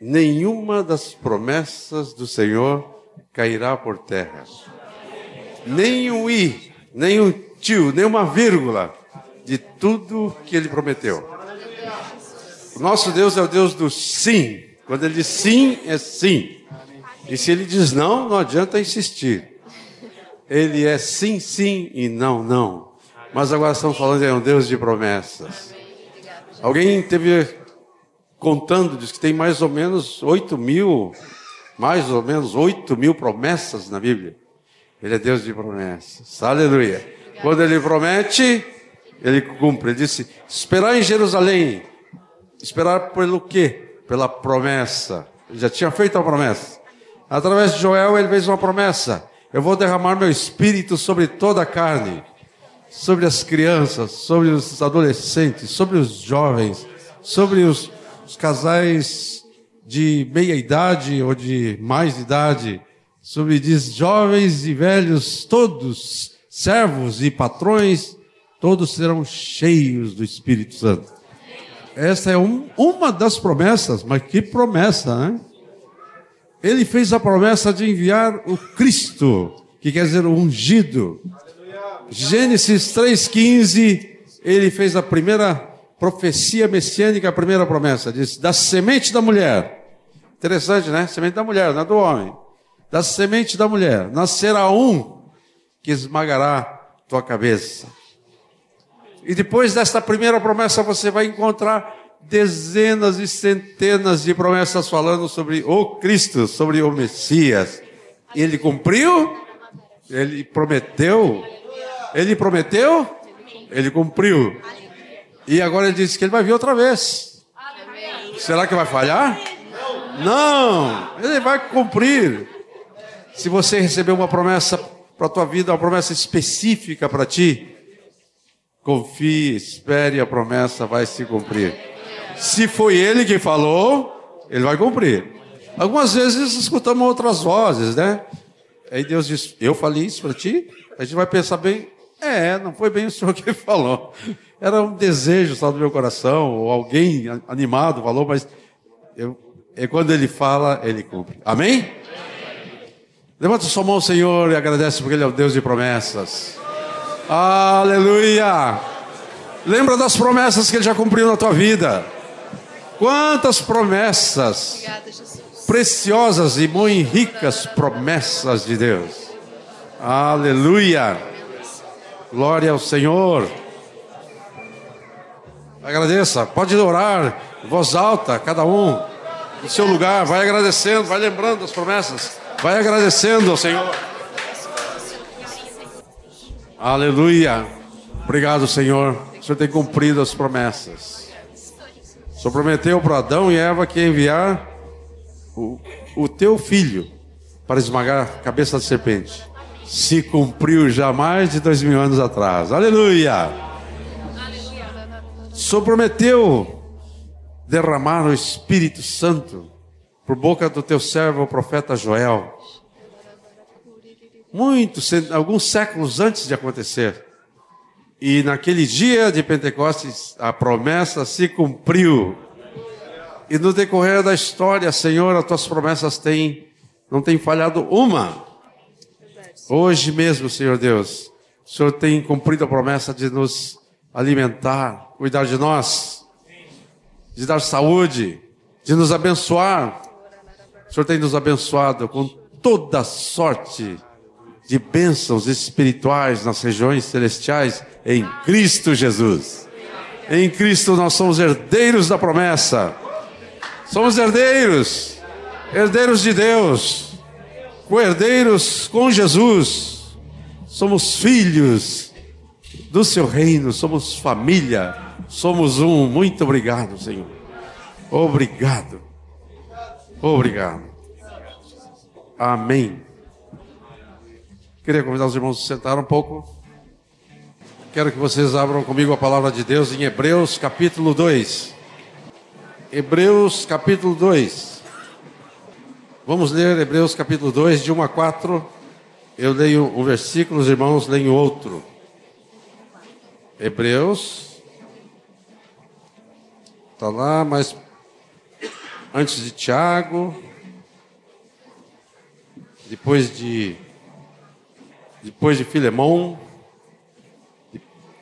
nenhuma das promessas do Senhor cairá por terra. Nem um i, nem um tio, nem uma vírgula de tudo que ele prometeu. O nosso Deus é o Deus do sim. Quando ele diz sim, é sim. E se ele diz não, não adianta insistir. Ele é sim, sim e não, não. Mas agora estamos falando de um Deus de promessas. Alguém teve contando, diz que tem mais ou menos 8 mil, mais ou menos 8 mil promessas na Bíblia. Ele é Deus de promessas. Aleluia. Quando ele promete, ele cumpre. Ele disse: esperar em Jerusalém. Esperar pelo quê? Pela promessa. Ele já tinha feito a promessa. Através de Joel, ele fez uma promessa: Eu vou derramar meu espírito sobre toda a carne, sobre as crianças, sobre os adolescentes, sobre os jovens, sobre os, os casais de meia idade ou de mais idade, sobre diz, jovens e velhos, todos, servos e patrões, todos serão cheios do Espírito Santo. Essa é um, uma das promessas, mas que promessa, né? Ele fez a promessa de enviar o Cristo, que quer dizer o ungido. Gênesis 3,15, ele fez a primeira profecia messiânica, a primeira promessa, diz, da semente da mulher. Interessante, né? Semente da mulher, não é do homem. Da semente da mulher nascerá um que esmagará tua cabeça. E depois desta primeira promessa, você vai encontrar dezenas e centenas de promessas falando sobre o Cristo, sobre o Messias. Ele cumpriu? Ele prometeu? Ele prometeu? Ele cumpriu. E agora ele disse que ele vai vir outra vez. Será que vai falhar? Não, ele vai cumprir. Se você recebeu uma promessa para a tua vida, uma promessa específica para ti, confie, espere, a promessa vai se cumprir. Se foi ele que falou, ele vai cumprir. Algumas vezes escutamos outras vozes, né? Aí Deus diz: Eu falei isso para ti? A gente vai pensar bem: É, não foi bem o senhor que falou. Era um desejo só do meu coração, ou alguém animado falou, mas eu, é quando ele fala, ele cumpre. Amém? Levanta sua mão, Senhor, e agradece porque Ele é o Deus de promessas. Aleluia! Lembra das promessas que Ele já cumpriu na tua vida. Quantas promessas Obrigada, preciosas e muito ricas promessas de Deus. Aleluia. Glória ao Senhor. Agradeça, pode orar, voz alta, cada um no seu lugar, vai agradecendo, vai lembrando das promessas, vai agradecendo ao Senhor. Aleluia. Obrigado, Senhor. O Senhor tem cumprido as promessas. Só prometeu para Adão e Eva que ia enviar o, o teu filho para esmagar a cabeça da serpente. Se cumpriu já mais de dois mil anos atrás. Aleluia! Só prometeu derramar o Espírito Santo por boca do teu servo, o profeta Joel. Muitos, alguns séculos antes de acontecer. E naquele dia de Pentecostes, a promessa se cumpriu. E no decorrer da história, Senhor, as tuas promessas têm, não tem falhado uma. Hoje mesmo, Senhor Deus, o Senhor tem cumprido a promessa de nos alimentar, cuidar de nós, de dar saúde, de nos abençoar. O Senhor tem nos abençoado com toda sorte de bênçãos espirituais nas regiões celestiais em Cristo Jesus. Em Cristo nós somos herdeiros da promessa. Somos herdeiros, herdeiros de Deus, co-herdeiros com Jesus. Somos filhos do seu reino, somos família, somos um. Muito obrigado, Senhor. Obrigado. Obrigado. Amém. Queria convidar os irmãos a sentar um pouco. Quero que vocês abram comigo a palavra de Deus em Hebreus capítulo 2. Hebreus capítulo 2. Vamos ler Hebreus capítulo 2, de 1 a 4. Eu leio um versículo, os irmãos leem outro. Hebreus. Está lá, mas antes de Tiago, depois de depois de Filemão,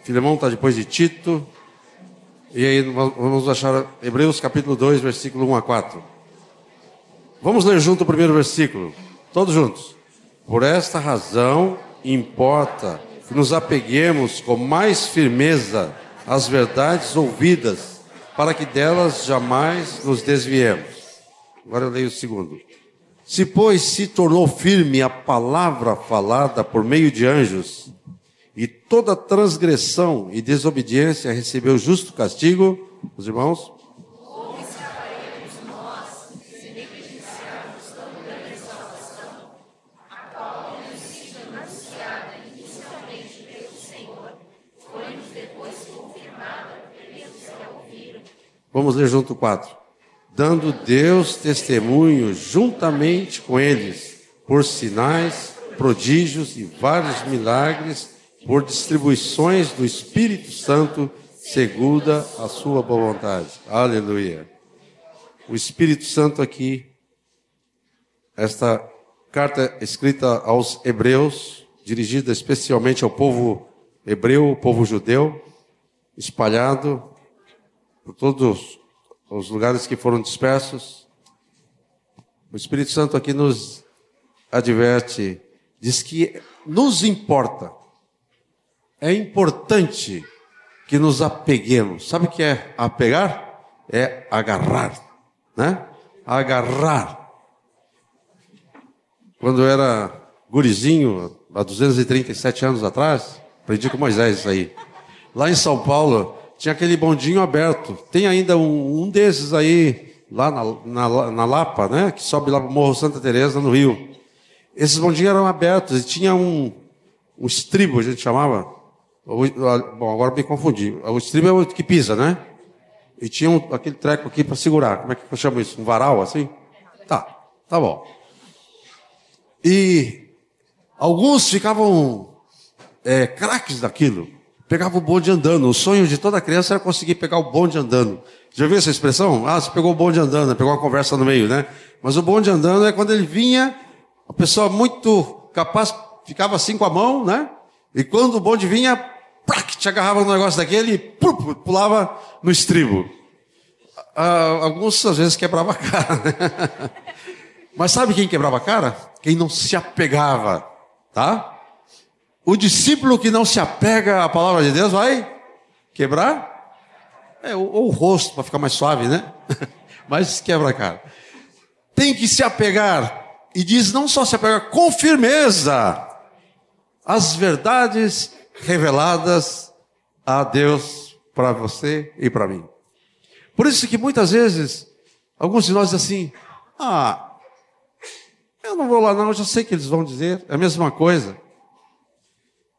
Filemão está depois de Tito, e aí vamos achar Hebreus capítulo 2, versículo 1 a 4. Vamos ler junto o primeiro versículo, todos juntos. Por esta razão importa que nos apeguemos com mais firmeza às verdades ouvidas, para que delas jamais nos desviemos. Agora eu leio o segundo. Se, pois, se tornou firme a palavra falada por meio de anjos, e toda transgressão e desobediência recebeu justo castigo, os irmãos, Vamos ler junto o 4. Dando Deus testemunho juntamente com eles, por sinais, prodígios e vários milagres, por distribuições do Espírito Santo, segundo a sua boa vontade. Aleluia. O Espírito Santo aqui, esta carta escrita aos Hebreus, dirigida especialmente ao povo hebreu, povo judeu, espalhado por todos os lugares que foram dispersos. O Espírito Santo aqui nos adverte, diz que nos importa, é importante que nos apeguemos. Sabe o que é apegar? É agarrar, né? Agarrar. Quando eu era gurizinho, há 237 anos atrás, aprendi com Moisés isso aí. Lá em São Paulo, tinha aquele bondinho aberto. Tem ainda um, um desses aí, lá na, na, na, Lapa, né? Que sobe lá para o Morro Santa Teresa, no Rio. Esses bondinhos eram abertos e tinha um, um estribo, a gente chamava. Bom, agora me confundi. O estribo é o que pisa, né? E tinha um, aquele treco aqui para segurar. Como é que eu chamo isso? Um varal, assim? Tá, tá bom. E alguns ficavam é, craques daquilo pegava o bonde andando. O sonho de toda criança era conseguir pegar o bonde andando. Já viu essa expressão? Ah, você pegou o bonde andando, né? pegou uma conversa no meio, né? Mas o bonde andando é quando ele vinha, a pessoa muito capaz ficava assim com a mão, né? E quando o bonde vinha, plac, te agarrava no negócio daquele e pulava no estribo. Ah, alguns às vezes quebrava a cara, né? Mas sabe quem quebrava a cara? Quem não se apegava, tá? O discípulo que não se apega à palavra de Deus vai quebrar? É, ou, ou o rosto, para ficar mais suave, né? Mas quebra a cara. Tem que se apegar, e diz não só se apegar, com firmeza, às verdades reveladas a Deus para você e para mim. Por isso que muitas vezes, alguns de nós dizem assim, ah, eu não vou lá não, eu já sei que eles vão dizer, é a mesma coisa.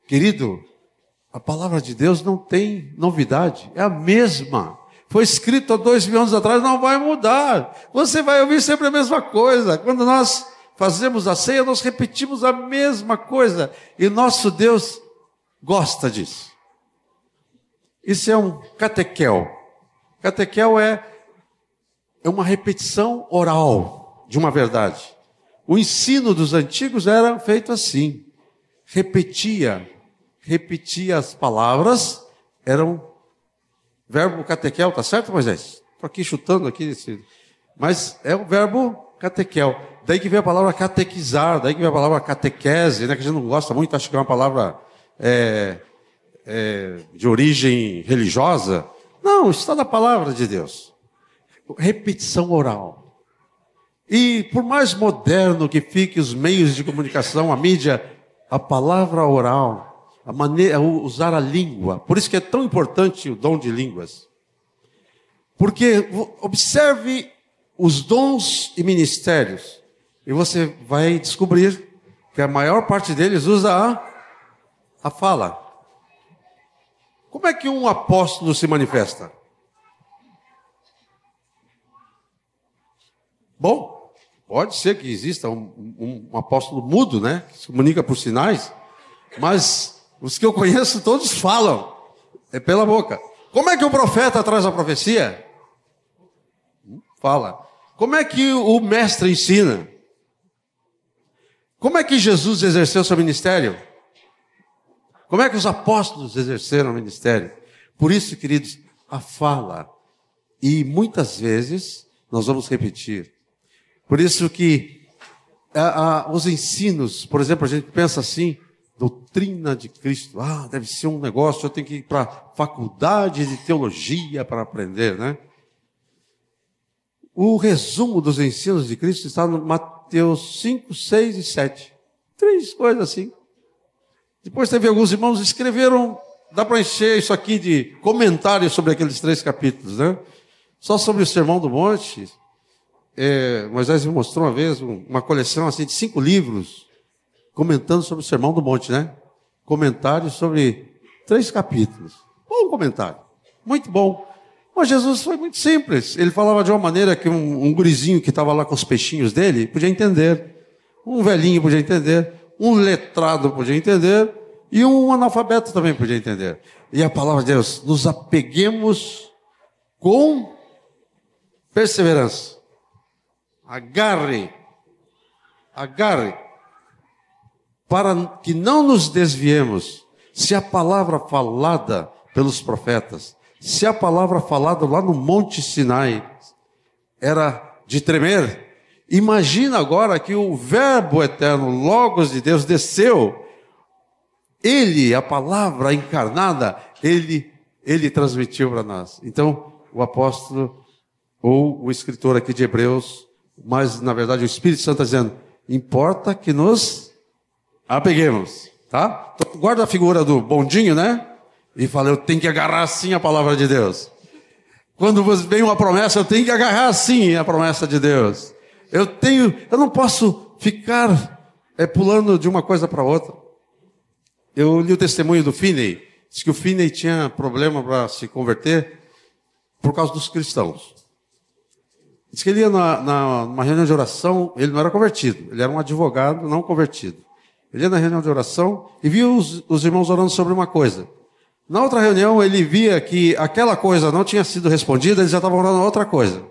Querido, a palavra de Deus não tem novidade, é a mesma. Foi escrito há dois mil anos atrás, não vai mudar. Você vai ouvir sempre a mesma coisa. Quando nós fazemos a ceia, nós repetimos a mesma coisa. E nosso Deus gosta disso. Isso é um catequel. Catequel é, é uma repetição oral de uma verdade. O ensino dos antigos era feito assim. Repetia repetia as palavras, eram verbo catequel, tá certo, Moisés? Estou aqui chutando aqui, mas é o verbo catequel. Daí que vem a palavra catequizar, daí que vem a palavra catequese, né, que a gente não gosta muito, acho que é uma palavra é, é, de origem religiosa. Não, está na palavra de Deus. Repetição oral. E por mais moderno que fique os meios de comunicação, a mídia, a palavra oral a maneira, usar a língua. Por isso que é tão importante o dom de línguas. Porque observe os dons e ministérios e você vai descobrir que a maior parte deles usa a, a fala. Como é que um apóstolo se manifesta? Bom, pode ser que exista um, um, um apóstolo mudo, né? Que se comunica por sinais, mas os que eu conheço todos falam. É pela boca. Como é que o profeta traz a profecia? Fala. Como é que o mestre ensina? Como é que Jesus exerceu seu ministério? Como é que os apóstolos exerceram o ministério? Por isso, queridos, a fala. E muitas vezes nós vamos repetir. Por isso que a, a, os ensinos, por exemplo, a gente pensa assim, doutrina de Cristo. Ah, deve ser um negócio, eu tenho que ir para faculdade de teologia para aprender, né? O resumo dos ensinos de Cristo está no Mateus 5, 6 e 7. Três coisas assim. Depois teve alguns irmãos que escreveram, dá para encher isso aqui de comentários sobre aqueles três capítulos, né? Só sobre o Sermão do Monte, é, Moisés me mostrou uma vez uma coleção assim de cinco livros comentando sobre o Sermão do Monte, né? Comentários sobre três capítulos. Bom comentário, muito bom. Mas Jesus foi muito simples. Ele falava de uma maneira que um, um gurizinho que estava lá com os peixinhos dele podia entender. Um velhinho podia entender um letrado podia entender e um analfabeto também podia entender. E a palavra de Deus, nos apeguemos com perseverança. Agarre, agarre, para que não nos desviemos. Se a palavra falada pelos profetas, se a palavra falada lá no Monte Sinai era de tremer, Imagina agora que o Verbo eterno, Logos de Deus, desceu. Ele, a palavra encarnada, ele, ele transmitiu para nós. Então, o apóstolo, ou o escritor aqui de Hebreus, mas na verdade o Espírito Santo está dizendo: importa que nos apeguemos, tá? Então, guarda a figura do bondinho, né? E fala: eu tenho que agarrar assim a palavra de Deus. Quando vem uma promessa, eu tenho que agarrar assim a promessa de Deus. Eu tenho, eu não posso ficar é, pulando de uma coisa para outra. Eu li o testemunho do Finney, diz que o Finney tinha problema para se converter por causa dos cristãos. Diz que ele ia na, na, numa reunião de oração, ele não era convertido, ele era um advogado não convertido. Ele ia na reunião de oração e via os, os irmãos orando sobre uma coisa. Na outra reunião, ele via que aquela coisa não tinha sido respondida, eles já estavam orando outra coisa.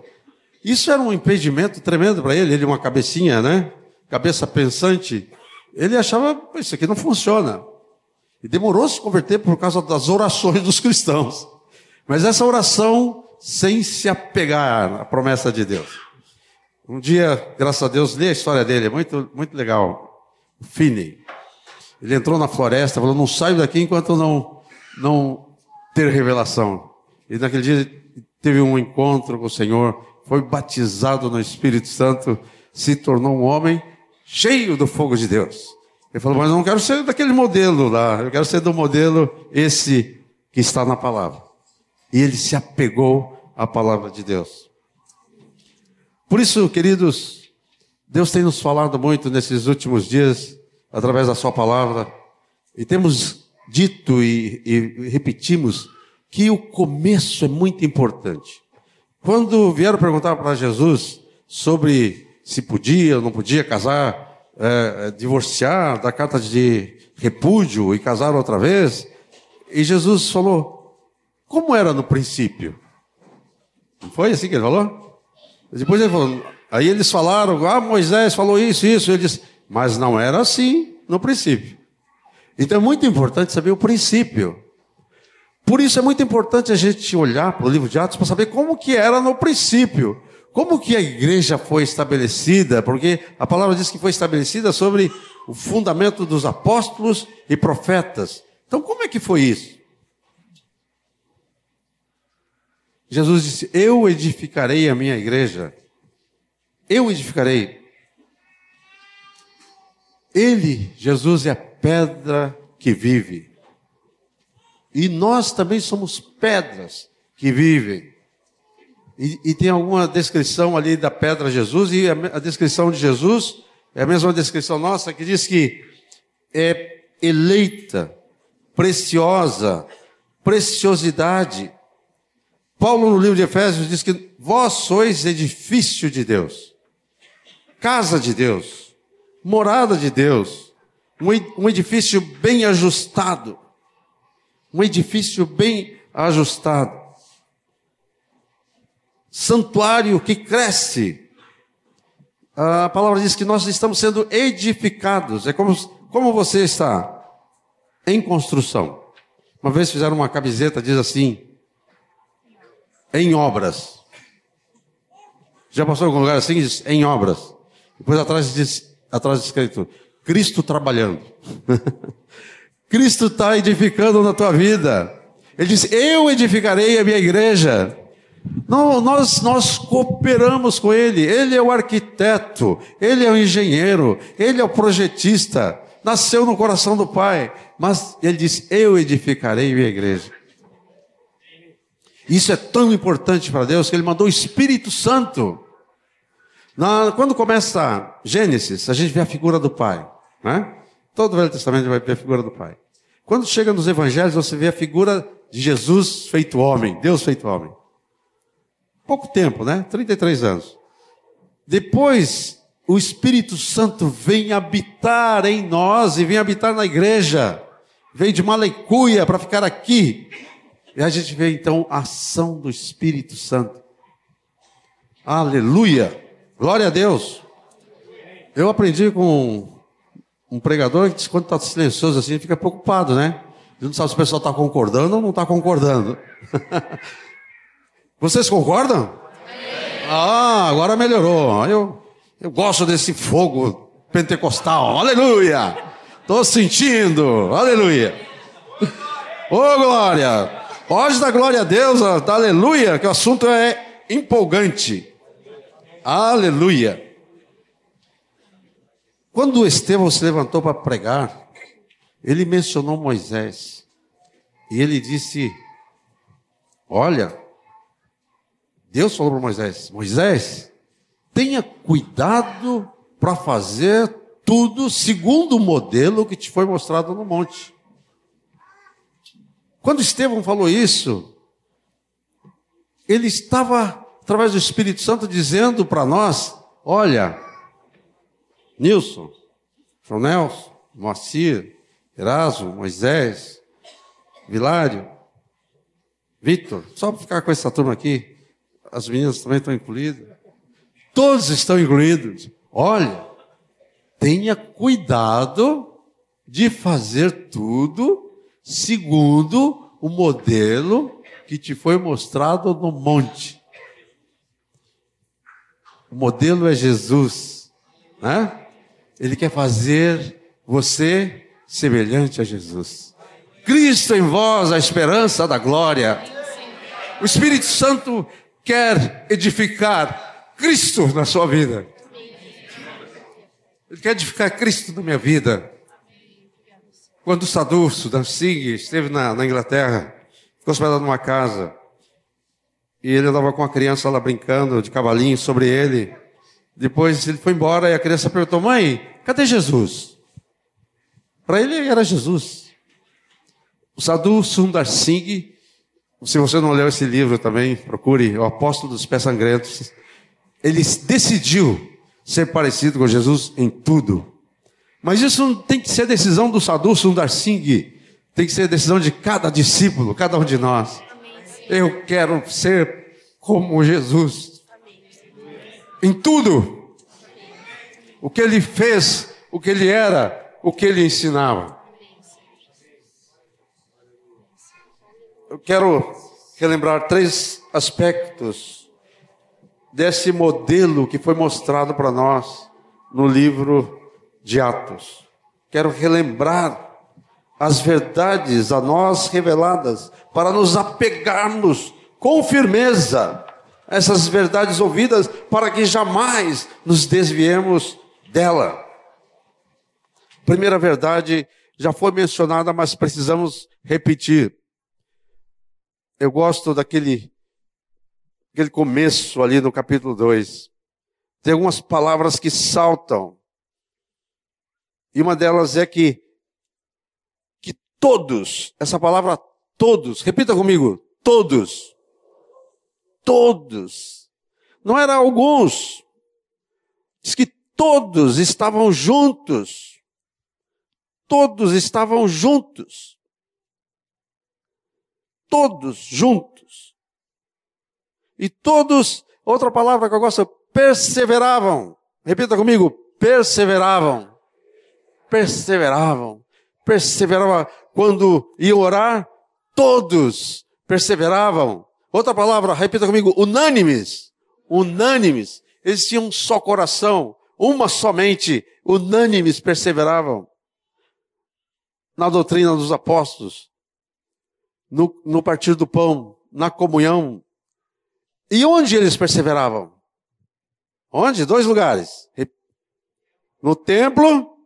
Isso era um impedimento tremendo para ele, ele uma cabecinha, né? Cabeça pensante. Ele achava, isso aqui não funciona. E demorou a se converter por causa das orações dos cristãos. Mas essa oração sem se apegar à promessa de Deus. Um dia, graças a Deus, li a história dele, é muito, muito legal. Finney. Ele entrou na floresta, falou: Não saio daqui enquanto não, não ter revelação. E naquele dia teve um encontro com o Senhor foi batizado no Espírito Santo, se tornou um homem cheio do fogo de Deus. Ele falou, mas eu não quero ser daquele modelo lá, eu quero ser do modelo esse que está na palavra. E ele se apegou à palavra de Deus. Por isso, queridos, Deus tem nos falado muito nesses últimos dias, através da Sua palavra, e temos dito e, e repetimos que o começo é muito importante. Quando vieram perguntar para Jesus sobre se podia ou não podia casar, é, é, divorciar da carta de repúdio e casar outra vez, e Jesus falou: como era no princípio? Não foi assim que ele falou? Depois ele falou, aí eles falaram: ah, Moisés falou isso, isso. Ele disse: mas não era assim no princípio. Então é muito importante saber o princípio. Por isso é muito importante a gente olhar para o livro de Atos para saber como que era no princípio. Como que a igreja foi estabelecida? Porque a palavra diz que foi estabelecida sobre o fundamento dos apóstolos e profetas. Então, como é que foi isso? Jesus disse: Eu edificarei a minha igreja. Eu edificarei. Ele, Jesus, é a pedra que vive. E nós também somos pedras que vivem. E, e, tem alguma descrição ali da pedra Jesus, e a, a descrição de Jesus é a mesma descrição nossa, que diz que é eleita, preciosa, preciosidade. Paulo, no livro de Efésios, diz que vós sois edifício de Deus, casa de Deus, morada de Deus, um edifício bem ajustado um edifício bem ajustado. Santuário que cresce a palavra diz que nós estamos sendo edificados. É como, como você está em construção. Uma vez fizeram uma camiseta, diz assim: em obras. Já passou em algum lugar assim? Diz, em obras. Depois atrás diz, atrás diz escrito, Cristo trabalhando. Cristo está edificando na tua vida. Ele diz, eu edificarei a minha igreja. Não, nós, nós cooperamos com Ele. Ele é o arquiteto, Ele é o engenheiro, Ele é o projetista. Nasceu no coração do Pai. Mas Ele diz, eu edificarei a minha igreja. Isso é tão importante para Deus que Ele mandou o Espírito Santo. Na, quando começa Gênesis, a gente vê a figura do Pai. Né? Todo o Velho Testamento vai ver a figura do Pai. Quando chega nos Evangelhos, você vê a figura de Jesus feito homem, Deus feito homem. Pouco tempo, né? 33 anos. Depois, o Espírito Santo vem habitar em nós e vem habitar na igreja. Vem de Malecuia para ficar aqui. E a gente vê então a ação do Espírito Santo. Aleluia! Glória a Deus! Eu aprendi com um pregador que quando está silencioso assim, fica preocupado, né? Ele não sabe se o pessoal está concordando ou não está concordando. Vocês concordam? Ah, agora melhorou. Eu, eu gosto desse fogo pentecostal. Aleluia! Estou sentindo. Aleluia! Ô oh, glória! Pode dar glória a Deus, aleluia, que o assunto é empolgante. Aleluia! Quando Estevão se levantou para pregar, ele mencionou Moisés. E ele disse: Olha, Deus falou para Moisés: Moisés, tenha cuidado para fazer tudo segundo o modelo que te foi mostrado no monte. Quando Estevão falou isso, ele estava, através do Espírito Santo, dizendo para nós: olha, Nilson, João Nelson, Moacir, Erasmo, Moisés, Vilário, Vitor, só para ficar com essa turma aqui, as meninas também estão incluídas. Todos estão incluídos. Olha, tenha cuidado de fazer tudo segundo o modelo que te foi mostrado no monte. O modelo é Jesus, né? Ele quer fazer você semelhante a Jesus. Cristo em vós, a esperança da glória. O Espírito Santo quer edificar Cristo na sua vida. Ele quer edificar Cristo na minha vida. Quando o Sadhu Singh esteve na, na Inglaterra, ficou hospedado numa casa, e ele andava com a criança lá brincando de cavalinho sobre ele. Depois ele foi embora e a criança perguntou: Mãe, cadê Jesus? Para ele era Jesus. O Sadhu Sundar Singh, se você não leu esse livro também, procure O Apóstolo dos Pés Sangrentos. Ele decidiu ser parecido com Jesus em tudo. Mas isso não tem que ser decisão do Sadhu Sundar Singh, tem que ser decisão de cada discípulo, cada um de nós. Eu quero ser como Jesus. Em tudo. O que ele fez, o que ele era, o que ele ensinava. Eu quero relembrar três aspectos desse modelo que foi mostrado para nós no livro de Atos. Quero relembrar as verdades a nós reveladas para nos apegarmos com firmeza a essas verdades ouvidas para que jamais nos desviemos dela. Primeira verdade já foi mencionada, mas precisamos repetir. Eu gosto daquele aquele começo ali no capítulo 2. Tem algumas palavras que saltam. E uma delas é que que todos, essa palavra todos, repita comigo, todos. Todos. Não era alguns. Diz que todos estavam juntos todos estavam juntos. Todos juntos. E todos, outra palavra que eu gosto, perseveravam. Repita comigo: perseveravam. Perseveravam. Perseveravam. Quando iam orar, todos perseveravam. Outra palavra, repita comigo: unânimes. Unânimes. Eles tinham um só coração, uma somente, unânimes perseveravam. Na doutrina dos apóstolos, no, no partir do pão, na comunhão. E onde eles perseveravam? Onde? Dois lugares. No templo,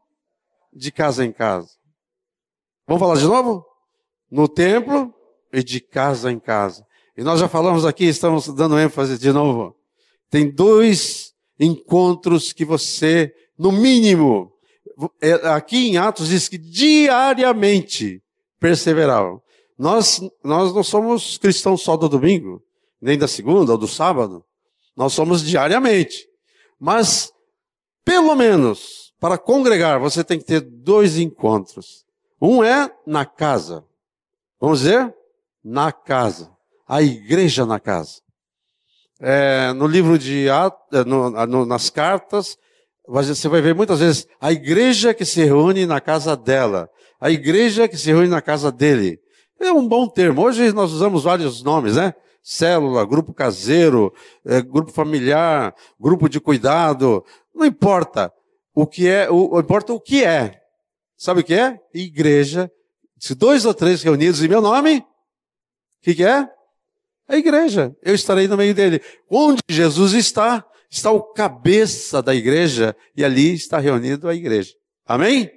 de casa em casa. Vamos falar de novo? No templo e de casa em casa. E nós já falamos aqui, estamos dando ênfase de novo. Tem dois encontros que você, no mínimo, é, aqui em Atos diz que diariamente perseveravam. Nós, nós não somos cristãos só do domingo, nem da segunda ou do sábado. Nós somos diariamente. Mas, pelo menos, para congregar, você tem que ter dois encontros. Um é na casa. Vamos dizer? Na casa. A igreja na casa. É, no livro de é, no, no, nas cartas, você vai ver muitas vezes a igreja que se reúne na casa dela, a igreja que se reúne na casa dele. É um bom termo. Hoje nós usamos vários nomes, né? Célula, grupo caseiro, é, grupo familiar, grupo de cuidado. Não importa o que é, o, importa o que é. Sabe o que é? Igreja. Se dois ou três reunidos em meu nome, o que, que é? A igreja. Eu estarei no meio dele. Onde Jesus está, está o cabeça da igreja e ali está reunido a igreja. Amém?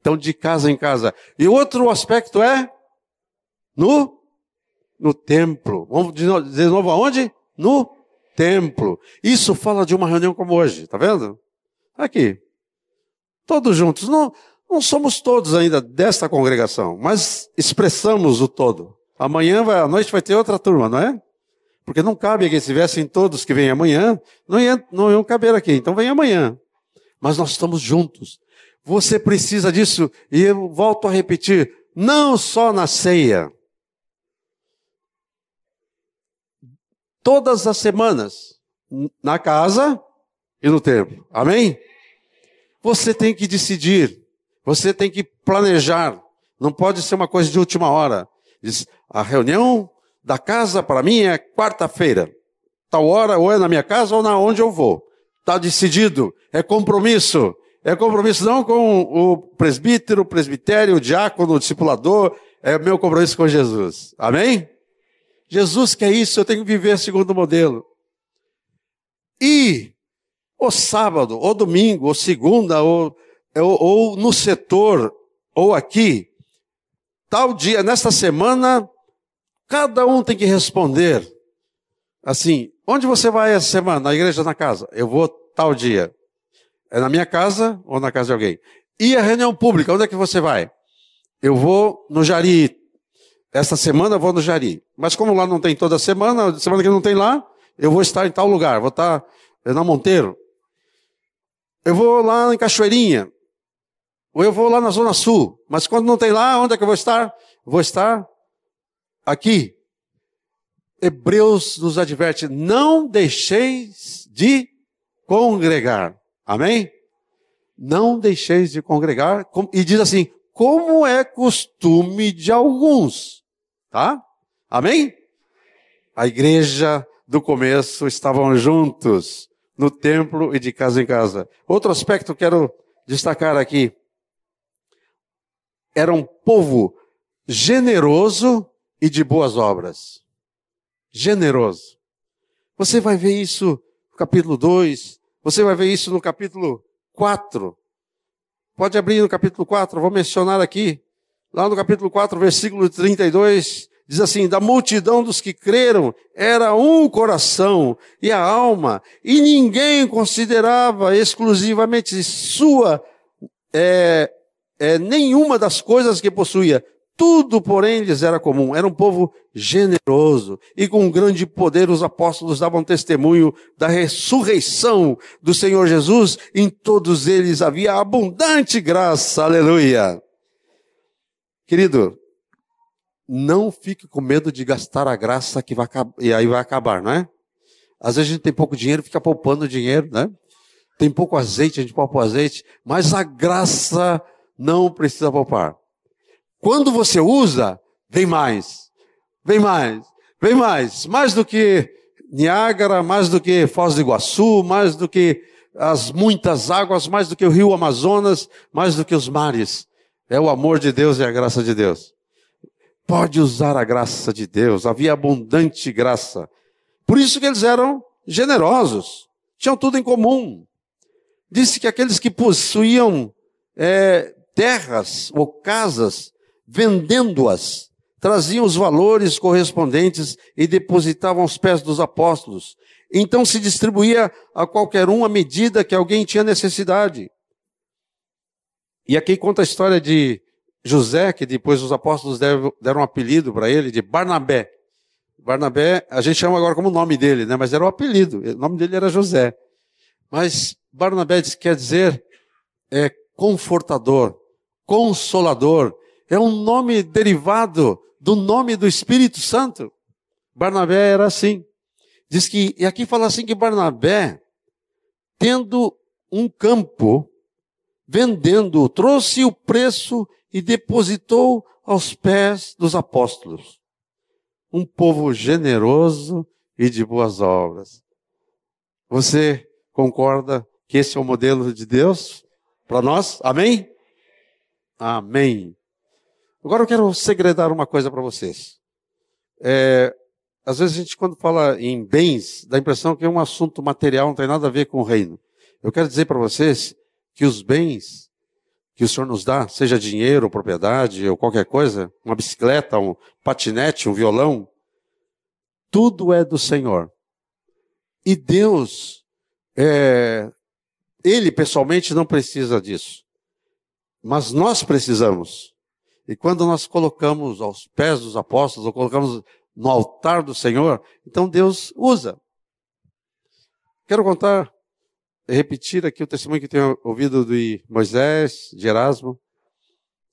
Então, de casa em casa. E outro aspecto é no no templo. Vamos dizer de novo aonde? No templo. Isso fala de uma reunião como hoje, tá vendo? Aqui. Todos juntos. Não, não somos todos ainda desta congregação, mas expressamos o todo. Amanhã, vai, à noite, vai ter outra turma, não é? Porque não cabe que se viessem todos que vêm amanhã, não, ia, não iam caber aqui. Então vem amanhã. Mas nós estamos juntos. Você precisa disso, e eu volto a repetir, não só na ceia. Todas as semanas, na casa e no templo. Amém? Você tem que decidir, você tem que planejar. Não pode ser uma coisa de última hora. Diz, a reunião da casa para mim é quarta-feira. Tal hora, ou é na minha casa ou na onde eu vou. Está decidido. É compromisso. É compromisso não com o presbítero, o presbitério, o diácono, o discipulador. É meu compromisso com Jesus. Amém? Jesus quer isso, eu tenho que viver segundo o modelo. E o sábado, ou domingo, ou segunda, ou, ou, ou no setor, ou aqui, tal dia, nesta semana, cada um tem que responder assim: onde você vai essa semana? Na igreja na casa? Eu vou tal dia. É na minha casa ou na casa de alguém? E a reunião pública, onde é que você vai? Eu vou no Jari. Essa semana eu vou no Jari. Mas como lá não tem toda semana, semana que não tem lá, eu vou estar em tal lugar. Vou estar na Monteiro. Eu vou lá em Cachoeirinha. Ou eu vou lá na Zona Sul. Mas quando não tem lá, onde é que eu vou estar? vou estar aqui. Hebreus nos adverte: não deixeis de congregar. Amém? Não deixeis de congregar. E diz assim: como é costume de alguns. Tá? Amém? A igreja do começo estavam juntos no templo e de casa em casa. Outro aspecto que quero destacar aqui era um povo generoso e de boas obras. Generoso. Você vai ver isso no capítulo 2, você vai ver isso no capítulo 4. Pode abrir no capítulo 4, vou mencionar aqui. Lá no capítulo 4, versículo 32, diz assim: Da multidão dos que creram era um coração e a alma, e ninguém considerava exclusivamente sua é, é, nenhuma das coisas que possuía. Tudo, porém, lhes era comum. Era um povo generoso e com grande poder os apóstolos davam testemunho da ressurreição do Senhor Jesus. Em todos eles havia abundante graça. Aleluia. Querido, não fique com medo de gastar a graça que vai e aí vai acabar, não é? Às vezes a gente tem pouco dinheiro, fica poupando dinheiro, né? tem pouco azeite, a gente pode pôr azeite, mas a graça não precisa poupar. Quando você usa, vem mais, vem mais, vem mais, mais do que Niágara, mais do que Foz do Iguaçu, mais do que as muitas águas, mais do que o rio Amazonas, mais do que os mares. É o amor de Deus e a graça de Deus. Pode usar a graça de Deus, havia abundante graça. Por isso que eles eram generosos, tinham tudo em comum. Disse que aqueles que possuíam é, terras ou casas, vendendo-as, traziam os valores correspondentes e depositavam aos pés dos apóstolos. Então se distribuía a qualquer um à medida que alguém tinha necessidade. E aqui conta a história de José, que depois os apóstolos deram, um apelido para ele de Barnabé. Barnabé, a gente chama agora como nome dele, né? mas era o apelido, o nome dele era José. Mas Barnabé quer dizer é, confortador, consolador. É um nome derivado do nome do Espírito Santo. Barnabé era assim. Diz que, e aqui fala assim que Barnabé, tendo um campo, vendendo, trouxe o preço e depositou aos pés dos apóstolos. Um povo generoso e de boas obras. Você concorda que esse é o modelo de Deus para nós? Amém? Amém. Agora eu quero segredar uma coisa para vocês. É, às vezes a gente, quando fala em bens, dá a impressão que é um assunto material, não tem nada a ver com o reino. Eu quero dizer para vocês que os bens que o Senhor nos dá, seja dinheiro, propriedade ou qualquer coisa, uma bicicleta, um patinete, um violão, tudo é do Senhor. E Deus, é, Ele pessoalmente não precisa disso. Mas nós precisamos. E quando nós colocamos aos pés dos apóstolos, ou colocamos no altar do Senhor, então Deus usa. Quero contar, repetir aqui o testemunho que tenho ouvido de Moisés, de Erasmo,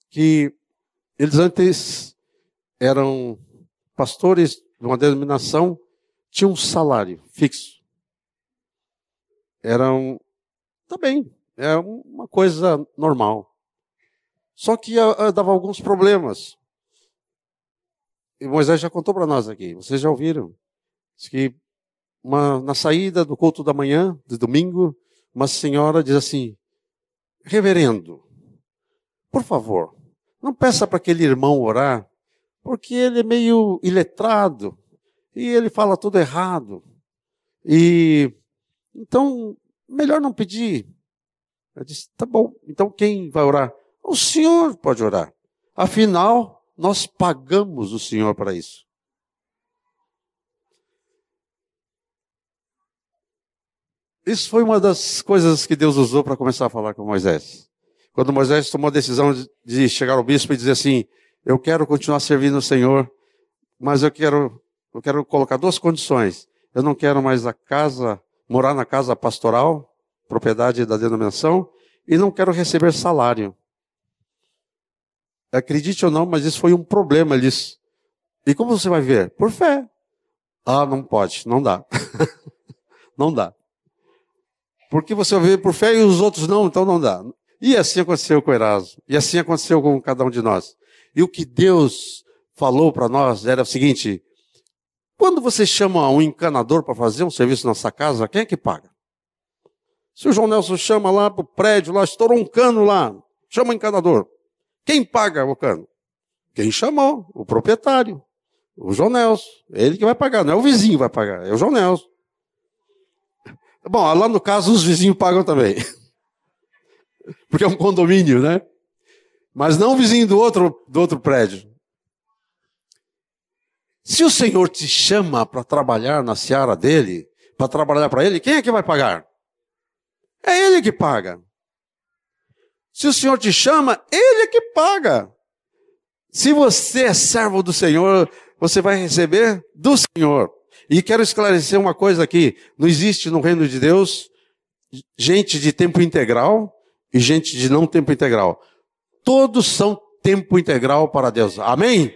que eles antes eram pastores de uma denominação, tinham um salário fixo. Eram, também, é uma coisa normal. Só que uh, dava alguns problemas. E Moisés já contou para nós aqui, vocês já ouviram. Diz que uma, na saída do culto da manhã, de domingo, uma senhora diz assim: Reverendo, por favor, não peça para aquele irmão orar, porque ele é meio iletrado e ele fala tudo errado. E então, melhor não pedir. Eu disse: Tá bom, então quem vai orar? O senhor pode orar. Afinal, nós pagamos o Senhor para isso. Isso foi uma das coisas que Deus usou para começar a falar com Moisés. Quando Moisés tomou a decisão de chegar ao bispo e dizer assim: Eu quero continuar servindo o Senhor, mas eu quero, eu quero colocar duas condições. Eu não quero mais a casa, morar na casa pastoral, propriedade da denominação, e não quero receber salário. Acredite ou não, mas isso foi um problema. Ele disse, e como você vai ver? Por fé. Ah, não pode, não dá. não dá. Porque você vai ver por fé e os outros não, então não dá. E assim aconteceu com Erasmo. E assim aconteceu com cada um de nós. E o que Deus falou para nós era o seguinte: quando você chama um encanador para fazer um serviço na sua casa, quem é que paga? Se o João Nelson chama lá para o prédio, lá estourou um cano lá, chama o encanador. Quem paga o cano? Quem chamou, o proprietário, o João Nelson. Ele que vai pagar, não é o vizinho que vai pagar, é o João Nelson. Bom, lá no caso os vizinhos pagam também. Porque é um condomínio, né? Mas não o vizinho do outro, do outro prédio. Se o Senhor te chama para trabalhar na seara dele, para trabalhar para ele, quem é que vai pagar? É ele que paga. Se o Senhor te chama, Ele é que paga. Se você é servo do Senhor, você vai receber do Senhor. E quero esclarecer uma coisa aqui: não existe no reino de Deus gente de tempo integral e gente de não tempo integral. Todos são tempo integral para Deus. Amém?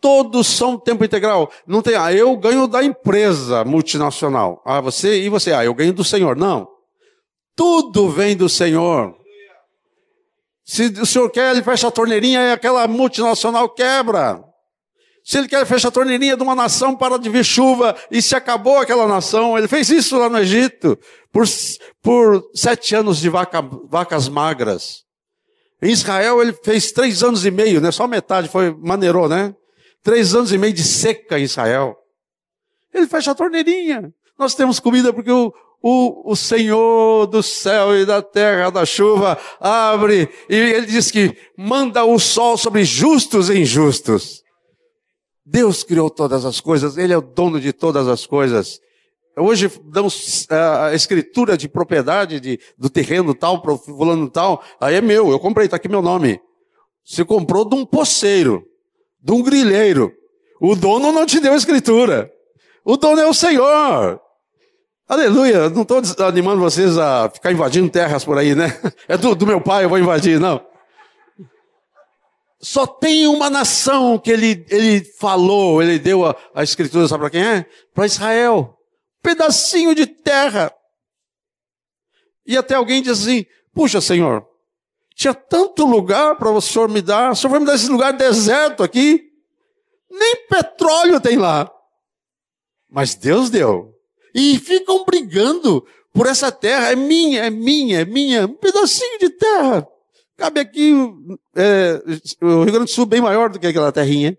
Todos são tempo integral. Não tem, ah, eu ganho da empresa multinacional. Ah, você e você, ah, eu ganho do Senhor. Não. Tudo vem do Senhor. Se o senhor quer, ele fecha a torneirinha e aquela multinacional quebra. Se ele quer, fecha a torneirinha de uma nação para de vir chuva e se acabou aquela nação. Ele fez isso lá no Egito por, por sete anos de vaca, vacas magras. Em Israel ele fez três anos e meio, né? Só metade foi, maneirou, né? Três anos e meio de seca em Israel. Ele fecha a torneirinha. Nós temos comida porque o, o, o Senhor do céu e da terra, da chuva, abre, e ele diz que manda o sol sobre justos e injustos. Deus criou todas as coisas, Ele é o dono de todas as coisas. Hoje damos a escritura de propriedade de, do terreno tal, para fulano tal, aí é meu, eu comprei, está aqui meu nome. Você comprou de um poceiro, de um grilheiro. O dono não te deu a escritura. O dono é o Senhor. Aleluia, não estou animando vocês a ficar invadindo terras por aí, né? É do, do meu pai, eu vou invadir, não. Só tem uma nação que ele, ele falou, ele deu a, a escritura, sabe para quem é? Para Israel. Pedacinho de terra. E até alguém diz assim: Puxa, Senhor, tinha tanto lugar para o Senhor me dar, o Senhor vai me dar esse lugar deserto aqui. Nem petróleo tem lá. Mas Deus deu. E ficam brigando por essa terra. É minha, é minha, é minha. Um pedacinho de terra. Cabe aqui é, o Rio Grande do Sul bem maior do que aquela terrinha.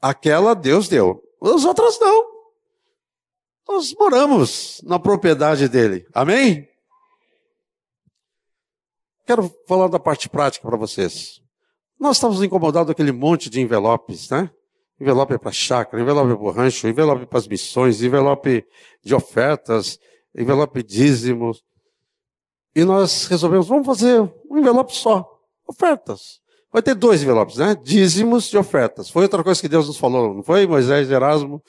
Aquela Deus deu. As outras não. Nós moramos na propriedade dele. Amém? Quero falar da parte prática para vocês. Nós estávamos incomodados com aquele monte de envelopes, né? Envelope para chácara, envelope para rancho, envelope para as missões, envelope de ofertas, envelope dízimos. E nós resolvemos, vamos fazer um envelope só, ofertas. Vai ter dois envelopes, né? Dízimos de ofertas. Foi outra coisa que Deus nos falou, não foi? Moisés, Erasmo,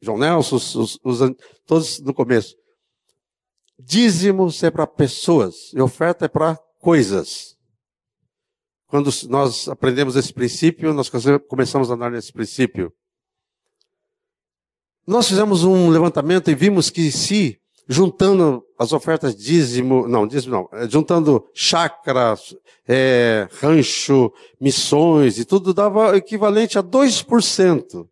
João Nelson, os, os, os, todos no começo. Dízimos é para pessoas e oferta é para coisas. Quando nós aprendemos esse princípio, nós começamos a andar nesse princípio. Nós fizemos um levantamento e vimos que se juntando as ofertas dízimo, não, dízimo não, é, juntando chácaras, é, rancho, missões e tudo, dava equivalente a 2%.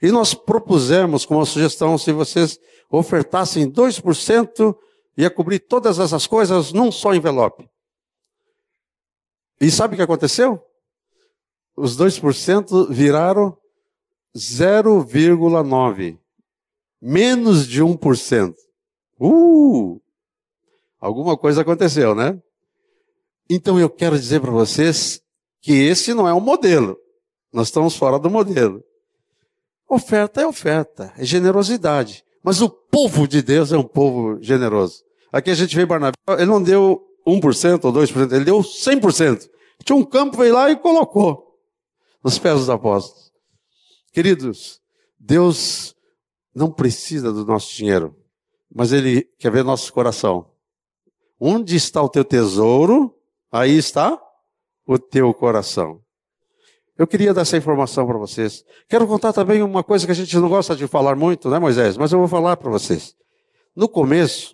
E nós propusemos como uma sugestão, se vocês ofertassem 2%, ia cobrir todas essas coisas num só envelope. E sabe o que aconteceu? Os 2% viraram 0,9%. Menos de 1%. Uh! Alguma coisa aconteceu, né? Então eu quero dizer para vocês que esse não é o modelo. Nós estamos fora do modelo. Oferta é oferta, é generosidade. Mas o povo de Deus é um povo generoso. Aqui a gente vê Barnabé, ele não deu 1% ou 2%, ele deu 100%. Tinha um campo, veio lá e colocou nos pés dos apóstolos. Queridos, Deus não precisa do nosso dinheiro, mas Ele quer ver nosso coração. Onde está o teu tesouro, aí está o teu coração. Eu queria dar essa informação para vocês. Quero contar também uma coisa que a gente não gosta de falar muito, né, Moisés? Mas eu vou falar para vocês. No começo,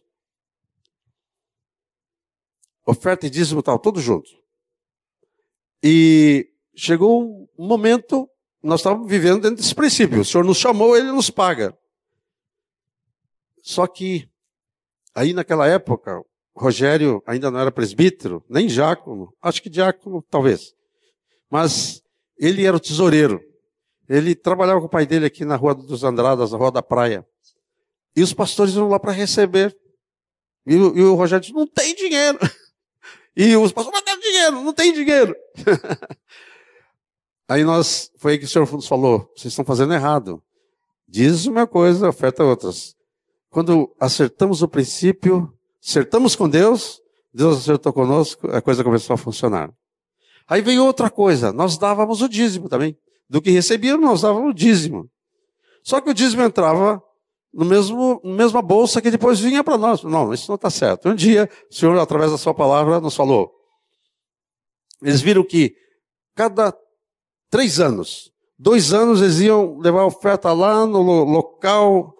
Oferta e dízimo tal, tudo junto. E chegou um momento, nós estávamos vivendo dentro desse princípio. O Senhor nos chamou, Ele nos paga. Só que, aí naquela época, Rogério ainda não era presbítero, nem diácono, acho que diácono talvez. Mas ele era o tesoureiro. Ele trabalhava com o pai dele aqui na Rua dos Andradas, na Rua da Praia. E os pastores iam lá para receber. E, e, o Rogério disse: não tem dinheiro. E os pastores, mas tem dinheiro, não tem dinheiro. aí nós, foi aí que o senhor nos falou, vocês estão fazendo errado. Diz uma coisa, oferta outras. Quando acertamos o princípio, acertamos com Deus, Deus acertou conosco, a coisa começou a funcionar. Aí veio outra coisa, nós dávamos o dízimo também. Do que recebíamos, nós dávamos o dízimo. Só que o dízimo entrava no mesmo, mesma bolsa que depois vinha para nós. Não, isso não está certo. Um dia, o Senhor, através da sua palavra, nos falou. Eles viram que cada três anos, dois anos, eles iam levar a oferta lá no local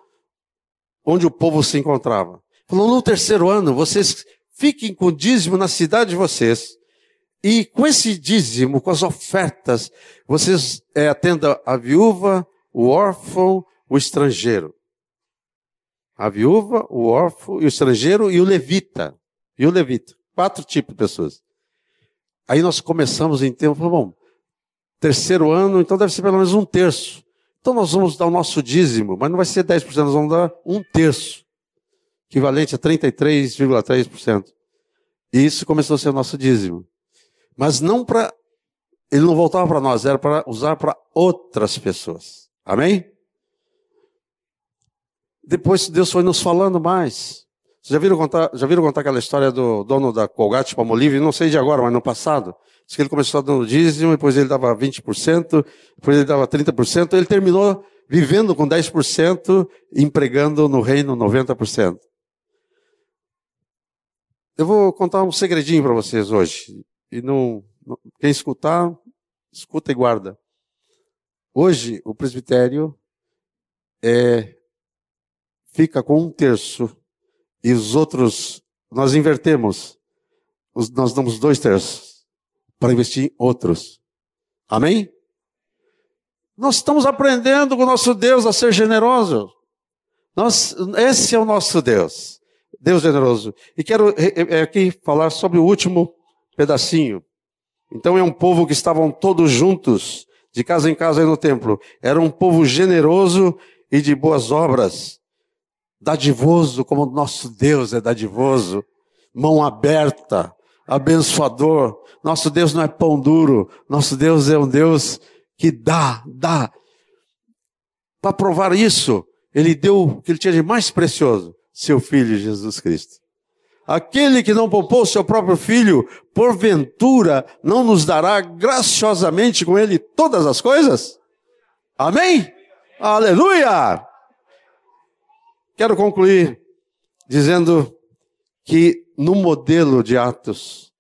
onde o povo se encontrava. Falou: no terceiro ano, vocês fiquem com o dízimo na cidade de vocês. E com esse dízimo, com as ofertas, vocês é, atendam a viúva, o órfão, o estrangeiro. A viúva, o órfão, o estrangeiro e o levita. E o levita. Quatro tipos de pessoas. Aí nós começamos em tempo, bom, terceiro ano, então deve ser pelo menos um terço. Então nós vamos dar o nosso dízimo, mas não vai ser 10%, nós vamos dar um terço, equivalente a 33,3%. E isso começou a ser o nosso dízimo. Mas não para. Ele não voltava para nós, era para usar para outras pessoas. Amém? Depois Deus foi nos falando mais. Vocês já viram contar, já viram contar aquela história do dono da Colgate Palmolive? Não sei de agora, mas no passado. Diz que ele começou dando dízimo, depois ele dava 20%, depois ele dava 30%, ele terminou vivendo com 10%, empregando no reino 90%. Eu vou contar um segredinho para vocês hoje. E não, quem escutar, escuta e guarda. Hoje, o presbitério é, fica com um terço e os outros, nós invertemos. Os, nós damos dois terços para investir em outros. Amém? Nós estamos aprendendo com o nosso Deus a ser generoso. Nós, esse é o nosso Deus. Deus generoso. E quero é, aqui falar sobre o último pedacinho. Então é um povo que estavam todos juntos, de casa em casa aí no templo. Era um povo generoso e de boas obras dadivoso, como nosso Deus é dadivoso, mão aberta, abençoador. Nosso Deus não é pão duro, nosso Deus é um Deus que dá, dá. Para provar isso, ele deu o que ele tinha de mais precioso, seu filho Jesus Cristo. Aquele que não poupou seu próprio filho, porventura não nos dará graciosamente com ele todas as coisas? Amém? Aleluia! Quero concluir dizendo que no modelo de Atos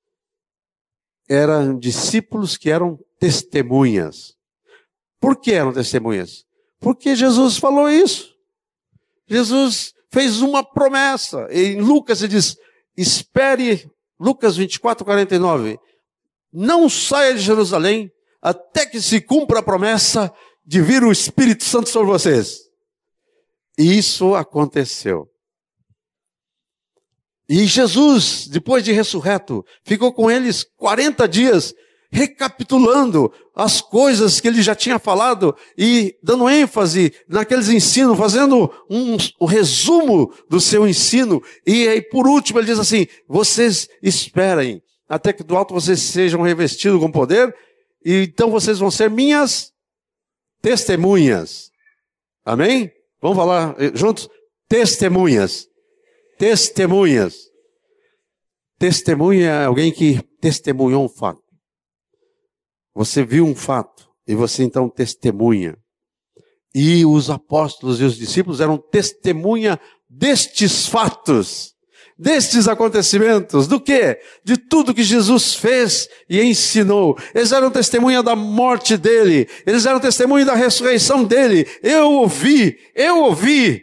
eram discípulos que eram testemunhas. Por que eram testemunhas? Porque Jesus falou isso. Jesus fez uma promessa. Em Lucas ele diz: espere, Lucas 24, 49. Não saia de Jerusalém até que se cumpra a promessa de vir o Espírito Santo sobre vocês. Isso aconteceu. E Jesus, depois de ressurreto, ficou com eles 40 dias, recapitulando as coisas que ele já tinha falado e dando ênfase naqueles ensinos, fazendo um, um resumo do seu ensino. E aí, por último, ele diz assim: vocês esperem até que do alto vocês sejam revestidos com poder, e então vocês vão ser minhas testemunhas. Amém? Vamos falar eh, juntos? Testemunhas. Testemunhas. Testemunha é alguém que testemunhou um fato. Você viu um fato e você então testemunha. E os apóstolos e os discípulos eram testemunha destes fatos destes acontecimentos, do que? De tudo que Jesus fez e ensinou. Eles eram testemunha da morte dele, eles eram testemunha da ressurreição dele. Eu ouvi, eu ouvi.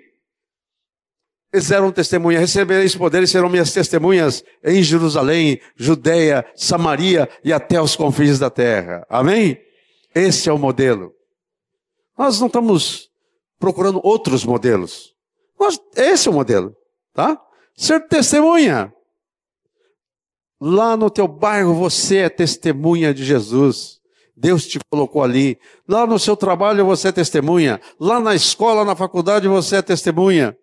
Eles eram testemunha, recebereis poder e serão minhas testemunhas em Jerusalém, Judeia, Samaria e até os confins da terra. Amém? Esse é o modelo. Nós não estamos procurando outros modelos. Nós, esse é o modelo, tá? Ser testemunha. Lá no teu bairro você é testemunha de Jesus. Deus te colocou ali. Lá no seu trabalho você é testemunha. Lá na escola, na faculdade você é testemunha.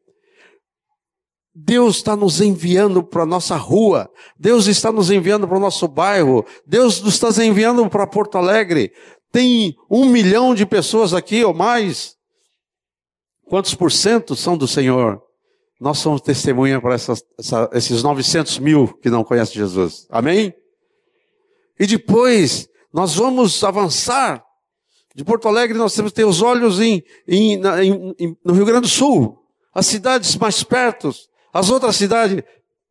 Deus está nos enviando para a nossa rua. Deus está nos enviando para o nosso bairro. Deus nos está enviando para Porto Alegre. Tem um milhão de pessoas aqui ou mais. Quantos por cento são do Senhor? Nós somos testemunha para essas, essa, esses 900 mil que não conhecem Jesus. Amém? E depois, nós vamos avançar. De Porto Alegre, nós temos que ter os olhos em, em, em, no Rio Grande do Sul, as cidades mais perto, as outras cidades,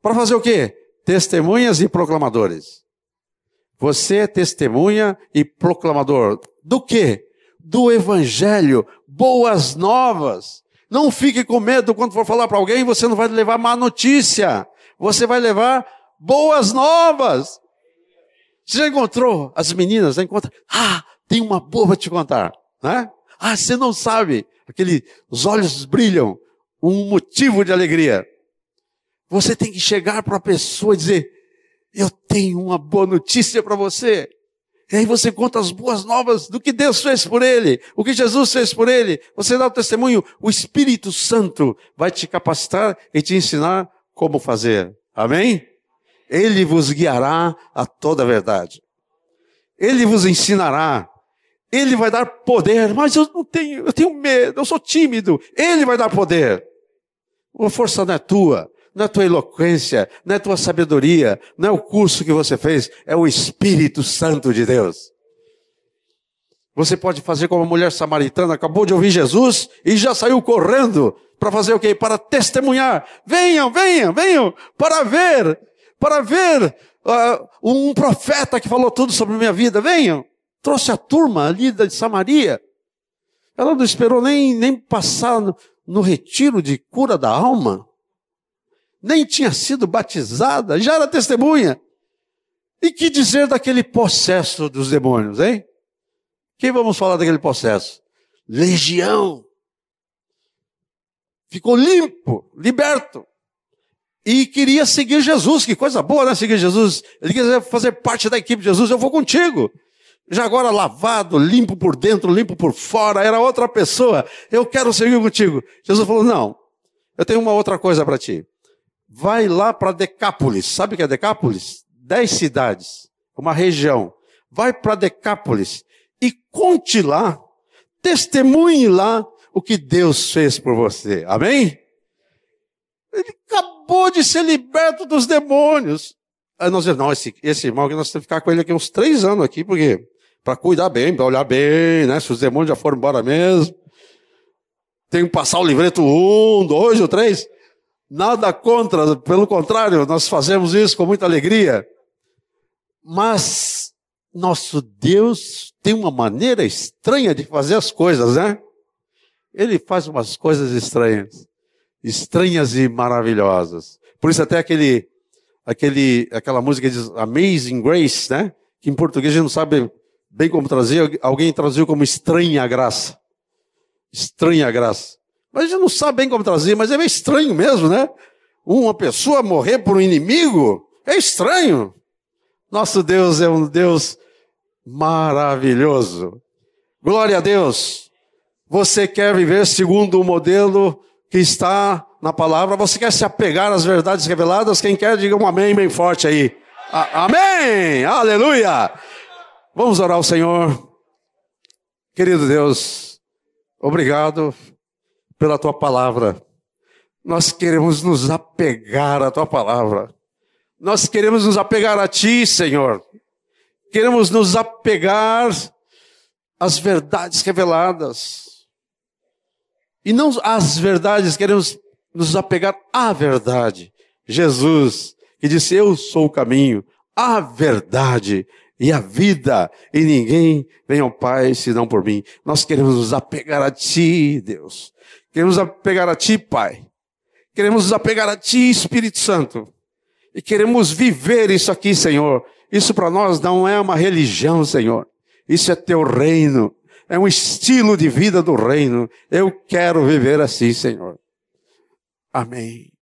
para fazer o quê? Testemunhas e proclamadores. Você é testemunha e proclamador do quê? Do Evangelho, boas novas. Não fique com medo quando for falar para alguém, você não vai levar má notícia. Você vai levar boas novas. Você já encontrou as meninas? Já encontra? Ah, tem uma boa para te contar, né? Ah, você não sabe. Aquele, os olhos brilham, um motivo de alegria. Você tem que chegar para a pessoa e dizer: Eu tenho uma boa notícia para você. E aí você conta as boas novas do que Deus fez por ele, o que Jesus fez por ele. Você dá o testemunho, o Espírito Santo vai te capacitar e te ensinar como fazer. Amém? Ele vos guiará a toda a verdade. Ele vos ensinará. Ele vai dar poder, mas eu não tenho, eu tenho medo, eu sou tímido. Ele vai dar poder. A força não é tua, não é tua eloquência, não é tua sabedoria, não é o curso que você fez, é o Espírito Santo de Deus. Você pode fazer como a mulher samaritana, acabou de ouvir Jesus e já saiu correndo para fazer o quê? Para testemunhar. Venham, venham, venham, para ver, para ver uh, um profeta que falou tudo sobre a minha vida. Venham. Trouxe a turma ali de Samaria. Ela não esperou nem, nem passar no, no retiro de cura da alma nem tinha sido batizada, já era testemunha. E que dizer daquele processo dos demônios, hein? Quem vamos falar daquele processo? Legião. Ficou limpo, liberto. E queria seguir Jesus, que coisa boa, né? Seguir Jesus. Ele queria fazer parte da equipe de Jesus, eu vou contigo. Já agora lavado, limpo por dentro, limpo por fora, era outra pessoa. Eu quero seguir contigo. Jesus falou: Não, eu tenho uma outra coisa para ti vai lá para Decápolis. Sabe o que é Decápolis? Dez cidades, uma região. Vai para Decápolis e conte lá, testemunhe lá o que Deus fez por você. Amém? Ele acabou de ser liberto dos demônios. Aí nós dizemos, não, esse, esse irmão aqui nós temos que ficar com ele aqui uns três anos aqui, porque para cuidar bem, para olhar bem, né? Se os demônios já foram embora mesmo. Tem que passar o livreto um, dois ou três. Nada contra, pelo contrário, nós fazemos isso com muita alegria. Mas nosso Deus tem uma maneira estranha de fazer as coisas, né? Ele faz umas coisas estranhas, estranhas e maravilhosas. Por isso até aquele, aquele, aquela música diz Amazing Grace, né? Que em português a gente não sabe bem como traduzir. Alguém traduziu como estranha graça. Estranha graça. Mas a gente não sabe bem como traduzir, mas é meio estranho mesmo, né? Uma pessoa morrer por um inimigo é estranho. Nosso Deus é um Deus maravilhoso. Glória a Deus. Você quer viver segundo o modelo que está na palavra? Você quer se apegar às verdades reveladas? Quem quer, diga um amém bem forte aí. A amém! Aleluia! Vamos orar ao Senhor. Querido Deus, obrigado pela tua palavra. Nós queremos nos apegar à tua palavra. Nós queremos nos apegar a ti, Senhor. Queremos nos apegar às verdades reveladas. E não às verdades, queremos nos apegar à verdade. Jesus, que disse: Eu sou o caminho, a verdade e a vida, e ninguém vem ao Pai senão por mim. Nós queremos nos apegar a Ti, Deus. Queremos apegar a Ti, Pai. Queremos apegar a Ti, Espírito Santo. E queremos viver isso aqui, Senhor. Isso para nós não é uma religião, Senhor. Isso é Teu reino. É um estilo de vida do reino. Eu quero viver assim, Senhor. Amém.